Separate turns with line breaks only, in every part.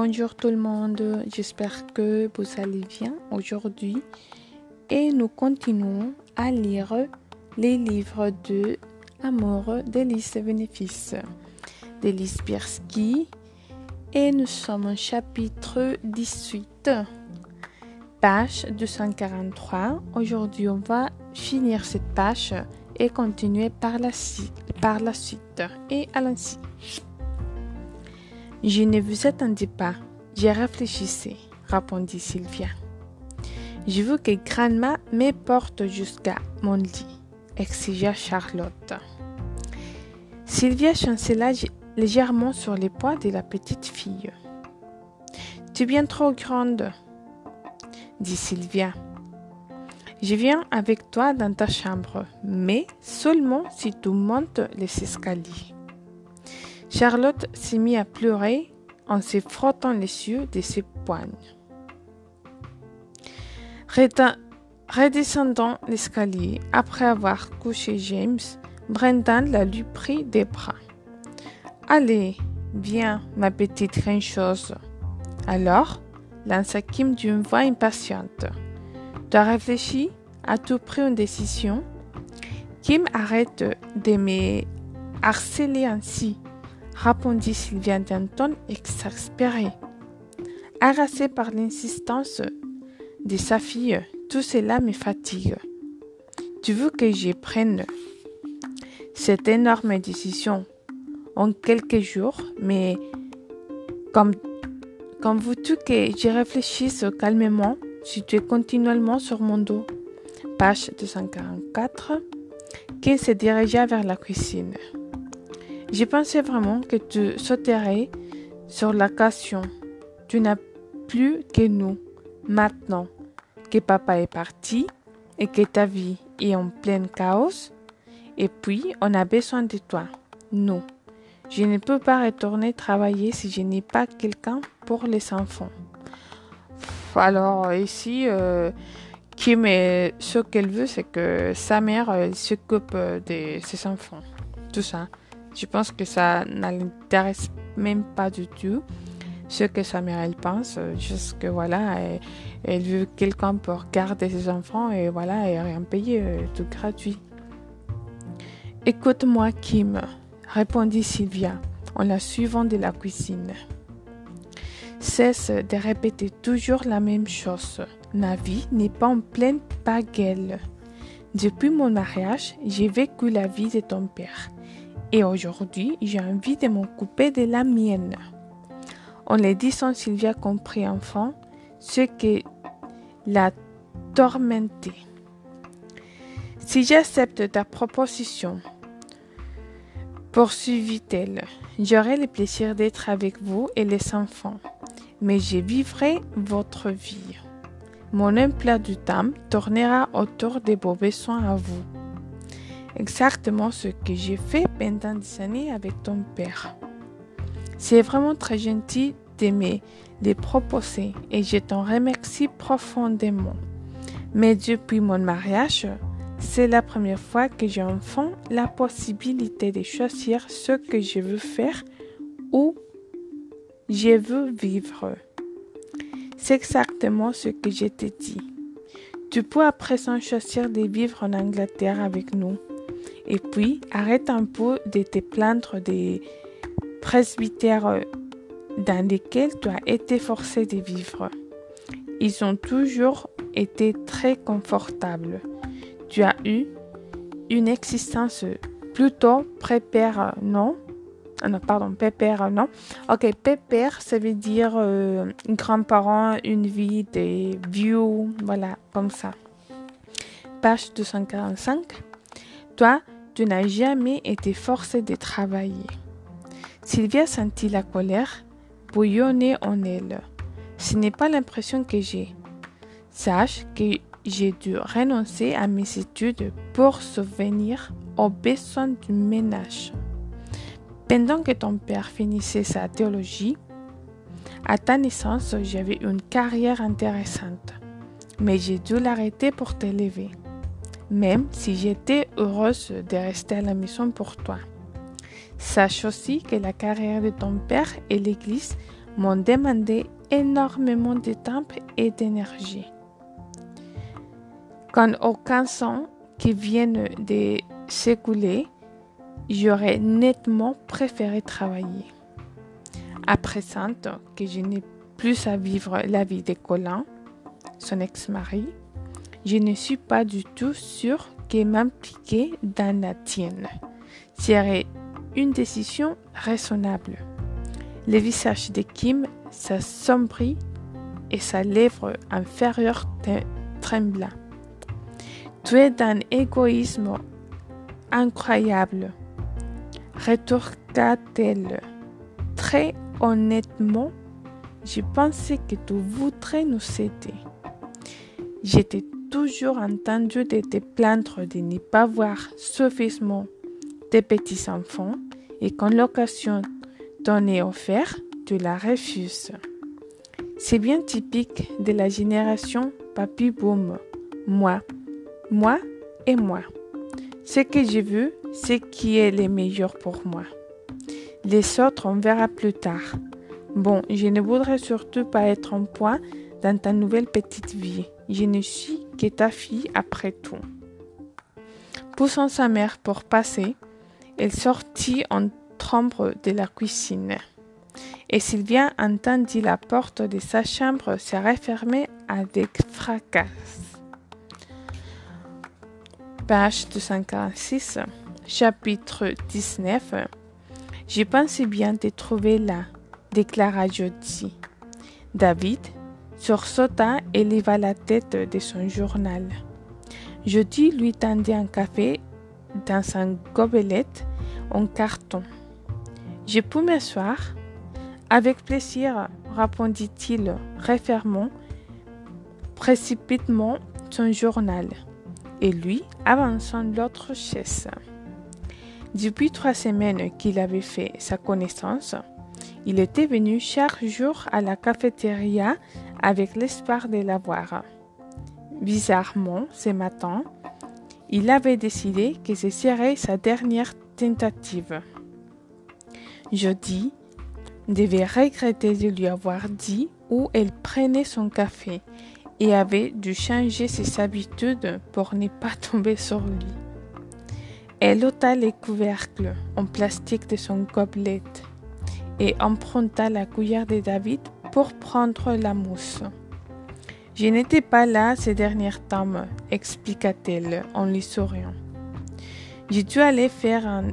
Bonjour tout le monde, j'espère que vous allez bien aujourd'hui et nous continuons à lire les livres de Amour d'Elise Bénéfice d'Elise Birsky et nous sommes au chapitre 18, page 243. Aujourd'hui, on va finir cette page et continuer par la, par la suite et à l'ainsi. Je ne vous attendais pas, j'ai réfléchissé, répondit Sylvia. Je veux que Grandma me porte jusqu'à mon lit, exigea Charlotte. Sylvia chancela légèrement sur les poids de la petite fille. Tu es bien trop grande, dit Sylvia. Je viens avec toi dans ta chambre, mais seulement si tu montes les escaliers. Charlotte s'est mise à pleurer en se frottant les yeux de ses poignes. Redescendant l'escalier, après avoir couché James, Brendan la lui prit des bras. Allez, viens, ma petite chose. Alors, lança Kim d'une voix impatiente. Tu as réfléchi? As-tu pris une décision? Kim arrête de me harceler ainsi répondit Sylvia d'un ton exaspéré. Harassée par l'insistance de sa fille, tout cela me fatigue. Tu veux que je prenne cette énorme décision en quelques jours, mais comme, comme veux-tu que je réfléchisse calmement si tu es continuellement sur mon dos Page 244, qui se dirigea vers la cuisine? J'ai pensé vraiment que tu sauterais sur l'occasion. Tu n'as plus que nous, maintenant que papa est parti et que ta vie est en plein chaos. Et puis, on a besoin de toi. Nous. Je ne peux pas retourner travailler si je n'ai pas quelqu'un pour les enfants. Alors ici, euh, Kim, ce qu'elle veut, c'est que sa mère s'occupe de ses enfants. Tout ça. Je pense que ça n'intéresse même pas du tout ce que sa mère elle pense. Juste que voilà, elle, veut quelqu'un pour garder ses enfants et voilà, et rien payer, euh, tout gratuit. Écoute-moi, Kim, répondit Sylvia en la suivant de la cuisine. Cesse de répéter toujours la même chose. Ma vie n'est pas en pleine baguelle. Depuis mon mariage, j'ai vécu la vie de ton père. Et aujourd'hui, j'ai envie de m'occuper de la mienne. En le disant, Sylvia comprit enfin ce qui l'a tormenté. Si j'accepte ta proposition, poursuivit-elle, j'aurai le plaisir d'être avec vous et les enfants, mais je vivrai votre vie. Mon emploi du temps tournera autour de vos besoins à vous exactement ce que j'ai fait pendant des années avec ton père. C'est vraiment très gentil de me les proposer et je t'en remercie profondément. Mais depuis mon mariage, c'est la première fois que j'ai enfin la possibilité de choisir ce que je veux faire ou je veux vivre. C'est exactement ce que je t'ai dit. Tu peux à présent choisir de vivre en Angleterre avec nous. Et puis, arrête un peu de te plaindre des presbytères dans lesquels tu as été forcé de vivre. Ils ont toujours été très confortables. Tu as eu une existence plutôt prépère, non? Ah non, pardon, pépère, non? Ok, pépère, ça veut dire euh, grand-parent, une vie des vieux, voilà, comme ça. Page 245. Toi, tu n'as jamais été forcé de travailler. Sylvia sentit la colère bouillonner en elle. Ce n'est pas l'impression que j'ai. Sache que j'ai dû renoncer à mes études pour subvenir aux besoins du ménage. Pendant que ton père finissait sa théologie, à ta naissance, j'avais une carrière intéressante, mais j'ai dû l'arrêter pour t'élever, même si j'étais heureuse de rester à la maison pour toi. Sache aussi que la carrière de ton père et l'Église m'ont demandé énormément de temps et d'énergie. Quand aucun sang qui vienne de s'écouler, j'aurais nettement préféré travailler. À présent que je n'ai plus à vivre la vie de Colin, son ex-mari, je ne suis pas du tout sûre que m'impliquer dans la tienne serait une décision raisonnable. Le visage de Kim s'assombrit et sa lèvre inférieure trembla. Tu es d'un égoïsme incroyable, rétorqua-t-elle. Très honnêtement, je pensais que tu voudrais nous aider. J'étais toujours entendu de te plaindre de ne pas voir suffisamment tes petits-enfants et quand l'occasion t'en est offerte, tu la refuses. C'est bien typique de la génération papy boom. Moi, moi et moi. Ce que j'ai vu, c'est qui est le meilleur pour moi. Les autres, on verra plus tard. Bon, je ne voudrais surtout pas être en point dans ta nouvelle petite vie. Je ne suis que ta fille après tout. Poussant sa mère pour passer, elle sortit en trombe de la cuisine. Et Sylvia entendit la porte de sa chambre se refermer avec fracas. Page 246, chapitre 19. Je pensais bien te trouver là, déclara Jody. David sursauta et leva la tête de son journal. Jody lui tendit un café dans un gobelet en carton. Je peux m'asseoir? Avec plaisir, répondit-il, refermant précipitamment son journal, et lui avançant l'autre chaise. Depuis trois semaines qu'il avait fait sa connaissance, il était venu chaque jour à la cafétéria avec l'espoir de la voir. Bizarrement, ce matin, il avait décidé que ce serait sa dernière tentative. Jeudi devait regretter de lui avoir dit où elle prenait son café et avait dû changer ses habitudes pour ne pas tomber sur lui. Elle ôta les couvercles en plastique de son gobelet et emprunta la cuillère de David pour prendre la mousse. Je n'étais pas là ces derniers temps, expliqua-t-elle en lui souriant. J'ai dû aller faire un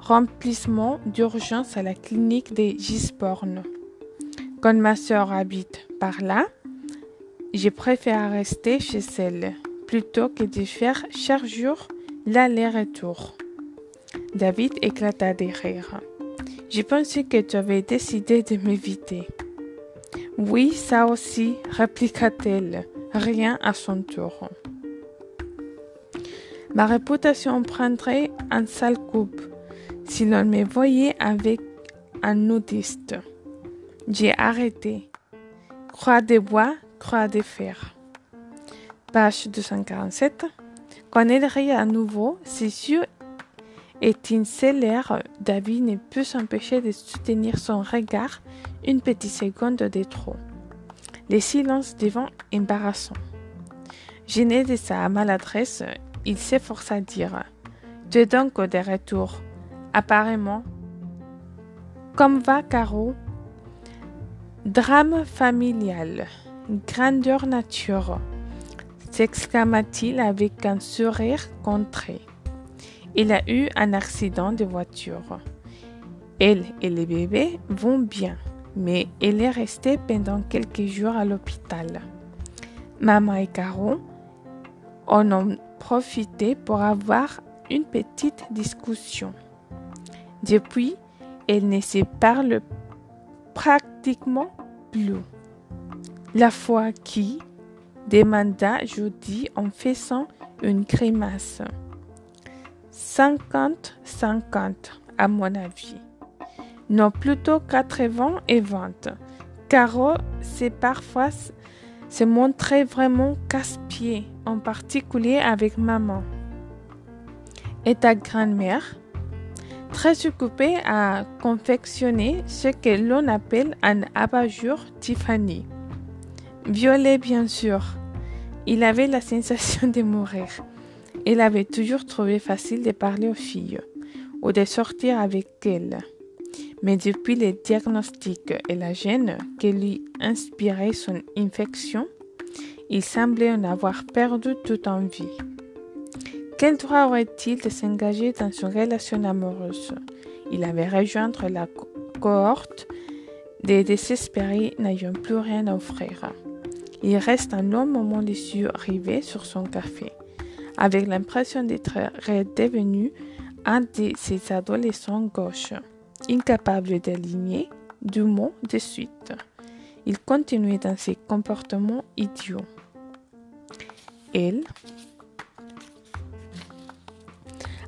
remplissement d'urgence à la clinique de Gisborne. Quand ma sœur habite par là, j'ai préféré rester chez elle plutôt que de faire chaque jour l'aller-retour. David éclata de rire. J'ai pensé que tu avais décidé de m'éviter. Oui, ça aussi, répliqua-t-elle, rien à son tour. Ma réputation prendrait un sale coup si l'on me voyait avec un nudiste. J'ai arrêté. Croix de bois, croix de fer. Page 247. Quand elle à nouveau, ses yeux étincellèrent. David ne put s'empêcher de soutenir son regard une petite seconde de trop. Le silence devint embarrassant. Gêné de sa maladresse, il s'efforça à dire Tu es donc de retour, apparemment. Comme va Caro Drame familial, grandeur nature, s'exclama-t-il avec un sourire contré. Il a eu un accident de voiture. Elle et les bébés vont bien mais elle est restée pendant quelques jours à l'hôpital. Maman et Caro en ont profité pour avoir une petite discussion. Depuis, elles ne se parlent pratiquement plus. La foi qui demanda Jody en faisant une grimace. 50-50, à mon avis. Non, plutôt 80 et 20. Caro, c'est parfois se montrer vraiment casse-pied, en particulier avec maman. Et ta grand-mère? Très occupée à confectionner ce que l'on appelle un abat-jour Tiffany. Violet, bien sûr. Il avait la sensation de mourir. Il avait toujours trouvé facile de parler aux filles ou de sortir avec elles. Mais depuis le diagnostic et la gêne qui lui inspirait son infection, il semblait en avoir perdu toute envie. Quel droit aurait-il de s'engager dans une relation amoureuse? Il avait rejoindre la cohorte des désespérés n'ayant plus rien à offrir. Il reste un long moment les yeux rivés sur son café, avec l'impression d'être redevenu un de ces adolescents gauches, incapable d'aligner du mot de suite. Il continuait dans ses comportements idiots. Elle,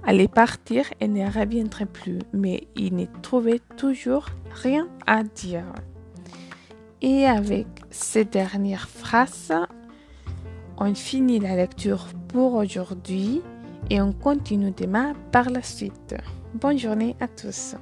allait partir et ne reviendrait plus, mais il ne trouvait toujours rien à dire. Et avec ces dernières phrases, on finit la lecture pour aujourd'hui et on continue demain par la suite. Bonne journée à tous.